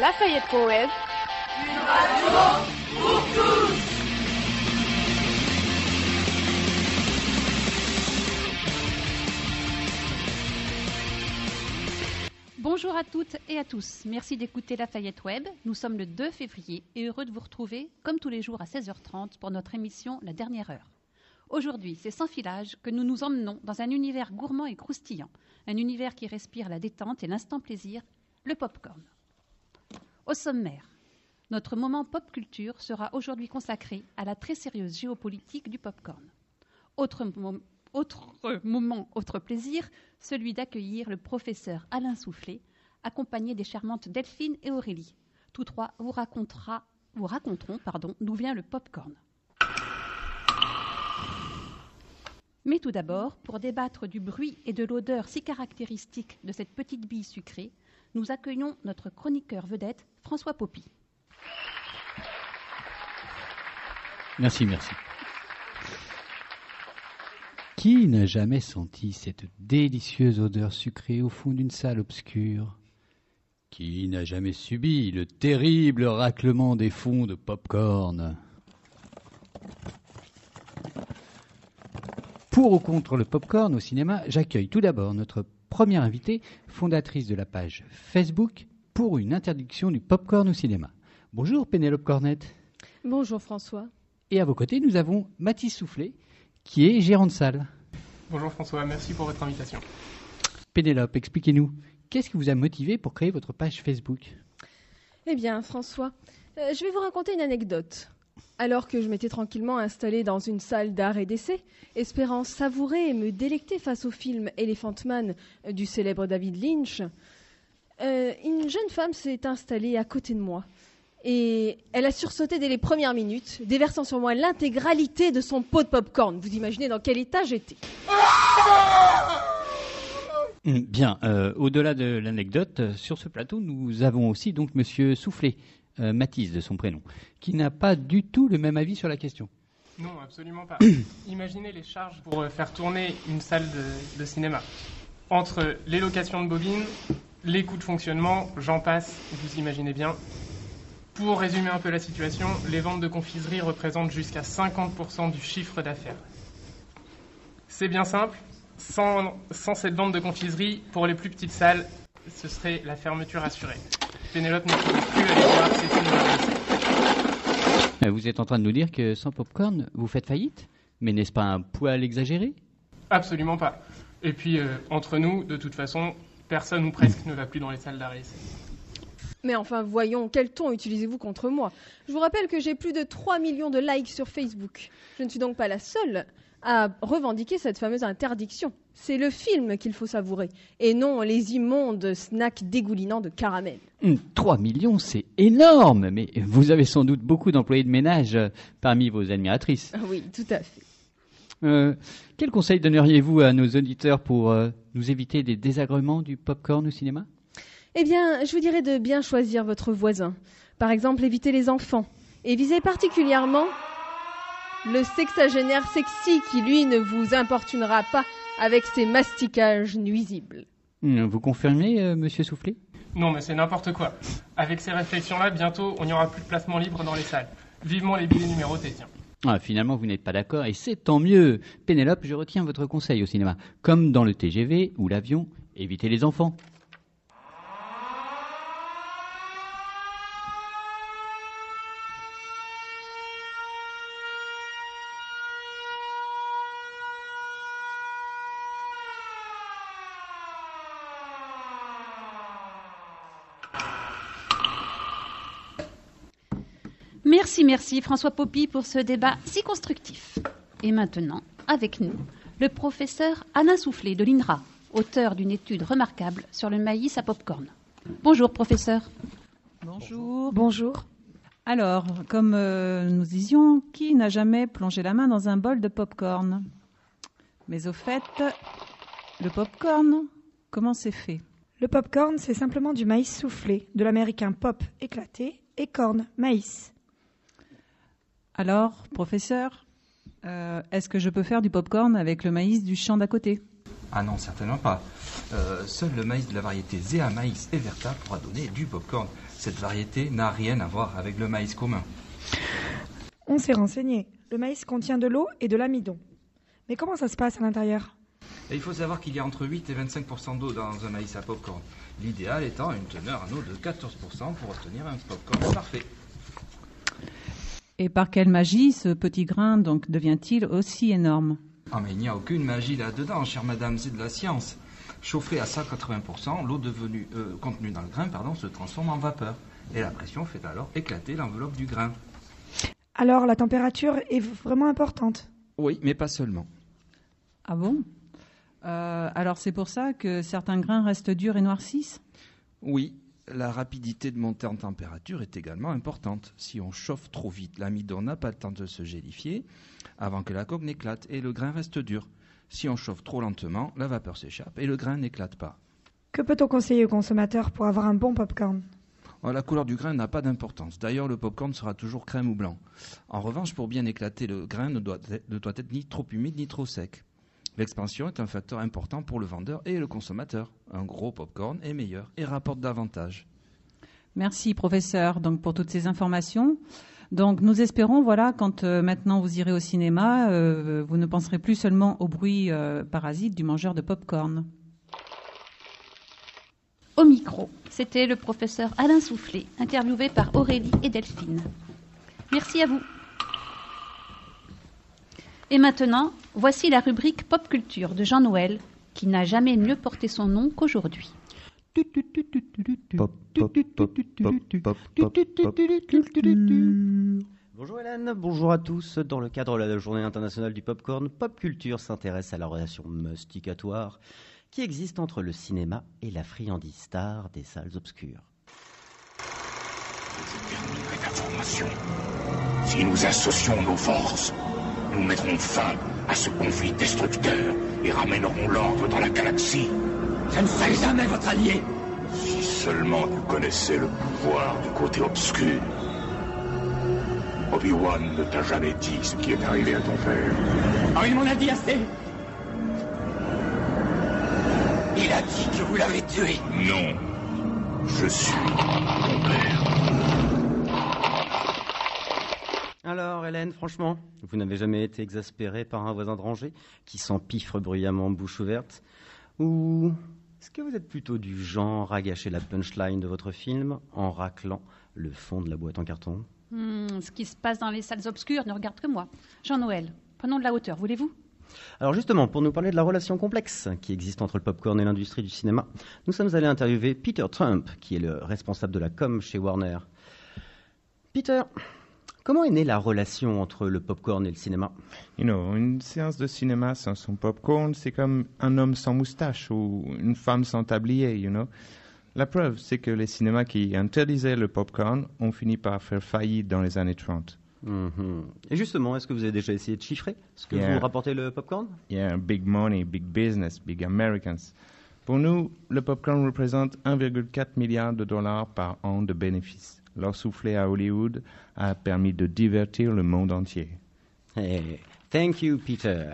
Lafayette Web. Bonjour à toutes et à tous. Merci d'écouter Lafayette Web. Nous sommes le 2 février et heureux de vous retrouver, comme tous les jours à 16h30, pour notre émission La dernière heure. Aujourd'hui, c'est sans filage que nous nous emmenons dans un univers gourmand et croustillant, un univers qui respire la détente et l'instant plaisir, le pop-corn. Au sommaire, notre moment pop culture sera aujourd'hui consacré à la très sérieuse géopolitique du pop-corn. Autre, mo- autre moment, autre plaisir, celui d'accueillir le professeur Alain Soufflet, accompagné des charmantes Delphine et Aurélie. Tous trois vous, vous raconteront d'où vient le pop-corn. Mais tout d'abord, pour débattre du bruit et de l'odeur si caractéristique de cette petite bille sucrée, nous accueillons notre chroniqueur vedette, François Poppy. Merci, merci. Qui n'a jamais senti cette délicieuse odeur sucrée au fond d'une salle obscure? Qui n'a jamais subi le terrible raclement des fonds de pop-corn? Pour ou contre le pop-corn au cinéma, j'accueille tout d'abord notre première invitée, fondatrice de la page Facebook pour une interdiction du pop-corn au cinéma. Bonjour Pénélope Cornette. Bonjour François. Et à vos côtés, nous avons Mathis Soufflet, qui est gérant de salle. Bonjour François, merci pour votre invitation. Pénélope, expliquez-nous, qu'est-ce qui vous a motivé pour créer votre page Facebook? Eh bien François, euh, je vais vous raconter une anecdote. Alors que je m'étais tranquillement installée dans une salle d'art et d'essai, espérant savourer et me délecter face au film Elephant Man du célèbre David Lynch, euh, une jeune femme s'est installée à côté de moi. Et elle a sursauté dès les premières minutes, déversant sur moi l'intégralité de son pot de popcorn. Vous imaginez dans quel état j'étais Bien, euh, au-delà de l'anecdote, sur ce plateau, nous avons aussi donc Monsieur Soufflet, euh, Mathis de son prénom, qui n'a pas du tout le même avis sur la question. Non, absolument pas. Imaginez les charges pour euh, faire tourner une salle de, de cinéma. Entre les locations de bobines, les coûts de fonctionnement, j'en passe, vous imaginez bien. Pour résumer un peu la situation, les ventes de confiserie représentent jusqu'à 50% du chiffre d'affaires. C'est bien simple, sans, sans cette vente de confiserie, pour les plus petites salles, ce serait la fermeture assurée. Pénélope ne plus Euh, Vous êtes en train de nous dire que sans popcorn, vous faites faillite Mais n'est-ce pas un poil exagéré? Absolument pas. Et puis, euh, entre nous, de toute façon, personne ou presque ne va plus dans les salles d'arrêt. Mais enfin, voyons, quel ton utilisez-vous contre moi? Je vous rappelle que j'ai plus de 3 millions de likes sur Facebook. Je ne suis donc pas la seule à revendiquer cette fameuse interdiction. C'est le film qu'il faut savourer, et non les immondes snacks dégoulinants de caramel. Hum, 3 millions, c'est énorme Mais vous avez sans doute beaucoup d'employés de ménage euh, parmi vos admiratrices. Oui, tout à fait. Euh, quel conseil donneriez-vous à nos auditeurs pour euh, nous éviter des désagréments du popcorn au cinéma? Eh bien, je vous dirais de bien choisir votre voisin. Par exemple, évitez les enfants. Et visez particulièrement le sexagénaire sexy qui, lui, ne vous importunera pas avec ses masticages nuisibles. Hum, Vous confirmez, euh, monsieur Soufflet Non, mais c'est n'importe quoi. Avec ces réflexions-là, bientôt, on n'y aura plus de placement libre dans les salles. Vivement les billets numérotés, tiens. Ah, Finalement, vous n'êtes pas d'accord et c'est tant mieux. Pénélope, je retiens votre conseil au cinéma. Comme dans le TGV ou l'avion, évitez les enfants. Merci, merci François Poppy pour ce débat si constructif. Et maintenant, avec nous, le professeur Alain Soufflet de l'INRA, auteur d'une étude remarquable sur le maïs à popcorn. Bonjour professeur. Bonjour. Bonjour. Alors, comme euh, nous disions, qui n'a jamais plongé la main dans un bol de pop-corn? Mais au fait, le pop-corn, comment c'est fait? Le pop-corn, c'est simplement du maïs soufflé, de l'américain pop éclaté et corn, maïs. Alors, professeur, euh, est-ce que je peux faire du pop-corn avec le maïs du champ d'à côté? Ah non, certainement pas. Euh, seul le maïs de la variété Zea Maïs Everta pourra donner du popcorn. Cette variété n'a rien à voir avec le maïs commun. On s'est renseigné. Le maïs contient de l'eau et de l'amidon. Mais comment ça se passe à l'intérieur? Et il faut savoir qu'il y a entre 8 et 25% d'eau dans un maïs à popcorn. L'idéal étant une teneur en eau de 14% pour obtenir un popcorn parfait. Et par quelle magie ce petit grain donc devient-il aussi énorme? Ah mais il n'y a aucune magie là-dedans, chère madame, c'est de la science. Chauffée à 180%, l'eau devenue euh, contenue dans le grain pardon, se transforme en vapeur. Et la pression fait alors éclater l'enveloppe du grain. Alors la température est vraiment importante? Oui, mais pas seulement. Ah bon? Euh, Alors c'est pour ça que certains grains restent durs et noircissent? Oui, la rapidité de montée en température est également importante. Si on chauffe trop vite, l'amidon n'a pas le temps de se gélifier avant que la coque n'éclate et le grain reste dur. Si on chauffe trop lentement, la vapeur s'échappe et le grain n'éclate pas. Que peut-on conseiller aux consommateurs pour avoir un bon popcorn? Oh, La couleur du grain n'a pas d'importance. D'ailleurs, le popcorn sera toujours crème ou blanc. En revanche, pour bien éclater, le grain ne doit, ne doit être ni trop humide ni trop sec. L'expansion est un facteur important pour le vendeur et le consommateur. Un gros popcorn est meilleur et rapporte davantage. Merci professeur donc pour toutes ces informations. Donc nous espérons voilà quand euh, maintenant vous irez au cinéma, euh, vous ne penserez plus seulement au bruit euh, parasite du mangeur de popcorn. Au micro, c'était le professeur Alain Soufflet, interviewé par Aurélie et Delphine. Merci à vous. Et maintenant, voici la rubrique Pop Culture de Jean-Noël, qui n'a jamais mieux porté son nom qu'aujourd'hui. Bonjour Hélène, bonjour à tous. Dans le cadre de la Journée internationale du popcorn, Pop Culture s'intéresse à la relation masticatoire qui existe entre le cinéma et la friandise star des salles obscures. Si nous associons nos forces, nous mettrons fin à ce conflit destructeur et ramènerons l'ordre dans la galaxie. Je ne serai jamais votre allié. Si seulement tu connaissais le pouvoir du côté obscur. Obi-Wan ne t'a jamais dit ce qui est arrivé à ton père. Oh, il m'en a dit assez Il a dit que vous l'avez tué. Non. Je suis ton père. Alors Hélène, franchement, vous n'avez jamais été exaspérée par un voisin de rangée qui s'empiffre bruyamment bouche ouverte Ou est-ce que vous êtes plutôt du genre à gâcher la punchline de votre film en raclant le fond de la boîte en carton? Hmm, ce qui se passe dans les salles obscures ne regarde que moi. Jean-Noël, prenons de la hauteur, voulez-vous? Alors justement, pour nous parler de la relation complexe qui existe entre le popcorn et l'industrie du cinéma, nous sommes allés interviewer Peter Trump, qui est le responsable de la com chez Warner. Peter, comment est née la relation entre le popcorn et le cinéma? You know, une séance de cinéma sans son popcorn, c'est comme un homme sans moustache ou une femme sans tablier, you know. La preuve, c'est que les cinémas qui interdisaient le popcorn ont fini par faire faillite dans les années 30. Mhm. Et justement, est-ce que vous avez déjà essayé de chiffrer ce que Yeah. vous rapportez le popcorn? Yeah, big money, big business, big Americans. Pour nous, le popcorn représente 1,4 milliard de dollars par an de bénéfices. Leur soufflet à Hollywood a permis de divertir le monde entier. Eh, Thank you, Peter.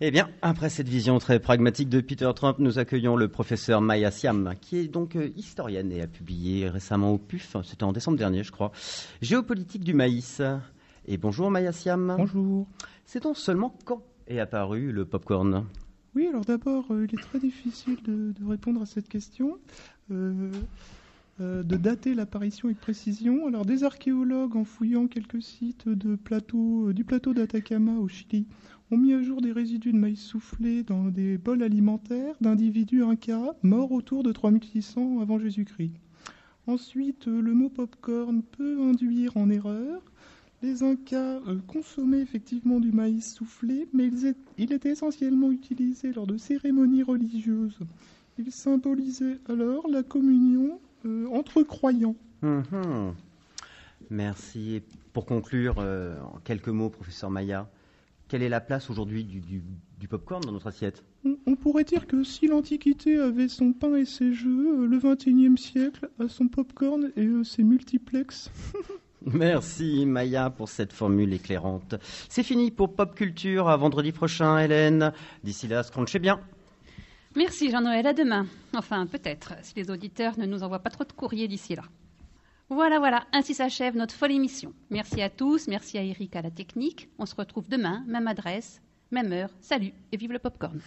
Eh bien, après cette vision très pragmatique de Peter Trump, nous accueillons le professeur Maya Siam, qui est donc euh, historienne et a publié récemment au PUF, c'était en décembre dernier, je crois, Géopolitique du maïs. Et bonjour Maya Siam. Bonjour. C'est donc seulement quand est apparu le popcorn? Oui, alors d'abord, euh, il est très difficile de, de répondre à cette question, euh, euh, de dater l'apparition avec précision. Alors, des archéologues, en fouillant quelques sites euh, du plateau d'Atacama au Chili, ont mis à jour des résidus de maïs soufflé dans des bols alimentaires d'individus incas morts autour de 3600 avant Jésus-Christ. Ensuite, euh, le mot popcorn peut induire en erreur. Les Incas consommaient effectivement du maïs soufflé, mais il était essentiellement utilisé lors de cérémonies religieuses. Il symbolisait alors la communion entre croyants. Mhm. Merci. Et pour conclure, euh, en quelques mots, professeur Maya, quelle est la place aujourd'hui du, du, du popcorn dans notre assiette? On, on pourrait dire que si l'Antiquité avait son pain et ses jeux, euh, le XXIe siècle a son popcorn et euh, ses multiplexes. Merci Maya pour cette formule éclairante. C'est fini pour Pop Culture. À vendredi prochain, Hélène. D'ici là, scrunchez bien. Merci Jean-Noël, à demain. Enfin, peut-être, si les auditeurs ne nous envoient pas trop de courriers d'ici là. Voilà, voilà, ainsi s'achève notre folle émission. Merci à tous, merci à Eric à la technique. On se retrouve demain, même adresse, même heure. Salut et vive le popcorn.